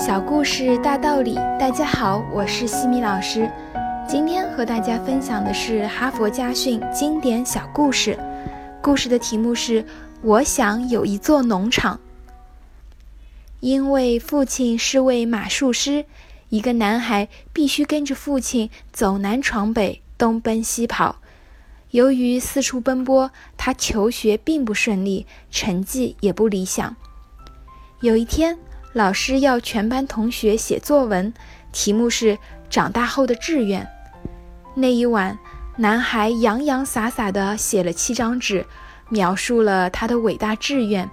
小故事大道理，大家好，我是西米老师。今天和大家分享的是哈佛家训经典小故事。故事的题目是“我想有一座农场”。因为父亲是位马术师，一个男孩必须跟着父亲走南闯北，东奔西跑。由于四处奔波，他求学并不顺利，成绩也不理想。有一天，老师要全班同学写作文，题目是“长大后的志愿”。那一晚，男孩洋洋洒洒地写了七张纸，描述了他的伟大志愿：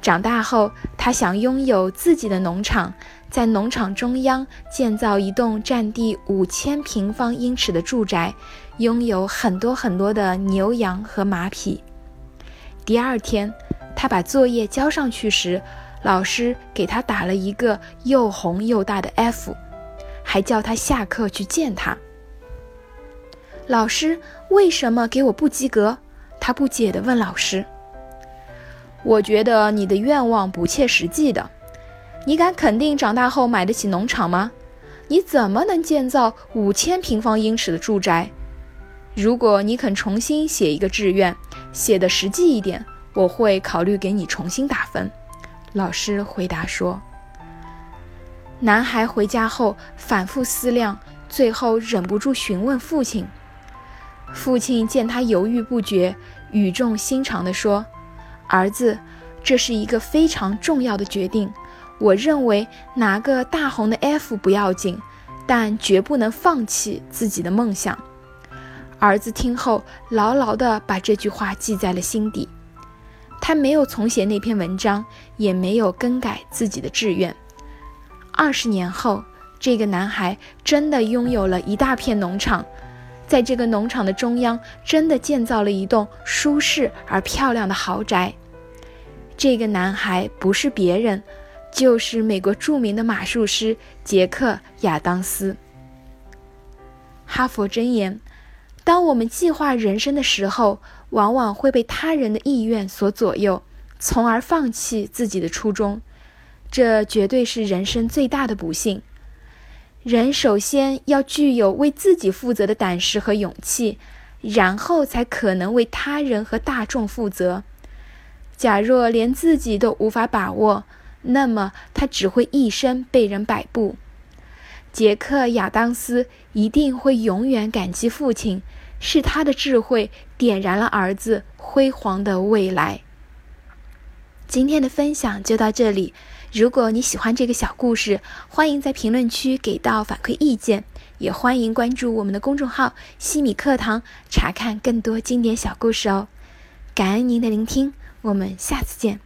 长大后，他想拥有自己的农场，在农场中央建造一栋占地五千平方英尺的住宅，拥有很多很多的牛羊和马匹。第二天，他把作业交上去时，老师给他打了一个又红又大的 F，还叫他下课去见他。老师为什么给我不及格？他不解地问老师。我觉得你的愿望不切实际的。你敢肯定长大后买得起农场吗？你怎么能建造五千平方英尺的住宅？如果你肯重新写一个志愿，写的实际一点，我会考虑给你重新打分。老师回答说：“男孩回家后反复思量，最后忍不住询问父亲。父亲见他犹豫不决，语重心长地说：‘儿子，这是一个非常重要的决定。我认为拿个大红的 F 不要紧，但绝不能放弃自己的梦想。’儿子听后，牢牢地把这句话记在了心底。”他没有重写那篇文章，也没有更改自己的志愿。二十年后，这个男孩真的拥有了一大片农场，在这个农场的中央，真的建造了一栋舒适而漂亮的豪宅。这个男孩不是别人，就是美国著名的马术师杰克·亚当斯。哈佛箴言。当我们计划人生的时候，往往会被他人的意愿所左右，从而放弃自己的初衷。这绝对是人生最大的不幸。人首先要具有为自己负责的胆识和勇气，然后才可能为他人和大众负责。假若连自己都无法把握，那么他只会一生被人摆布。杰克·亚当斯一定会永远感激父亲。是他的智慧点燃了儿子辉煌的未来。今天的分享就到这里。如果你喜欢这个小故事，欢迎在评论区给到反馈意见，也欢迎关注我们的公众号“西米课堂”，查看更多经典小故事哦。感恩您的聆听，我们下次见。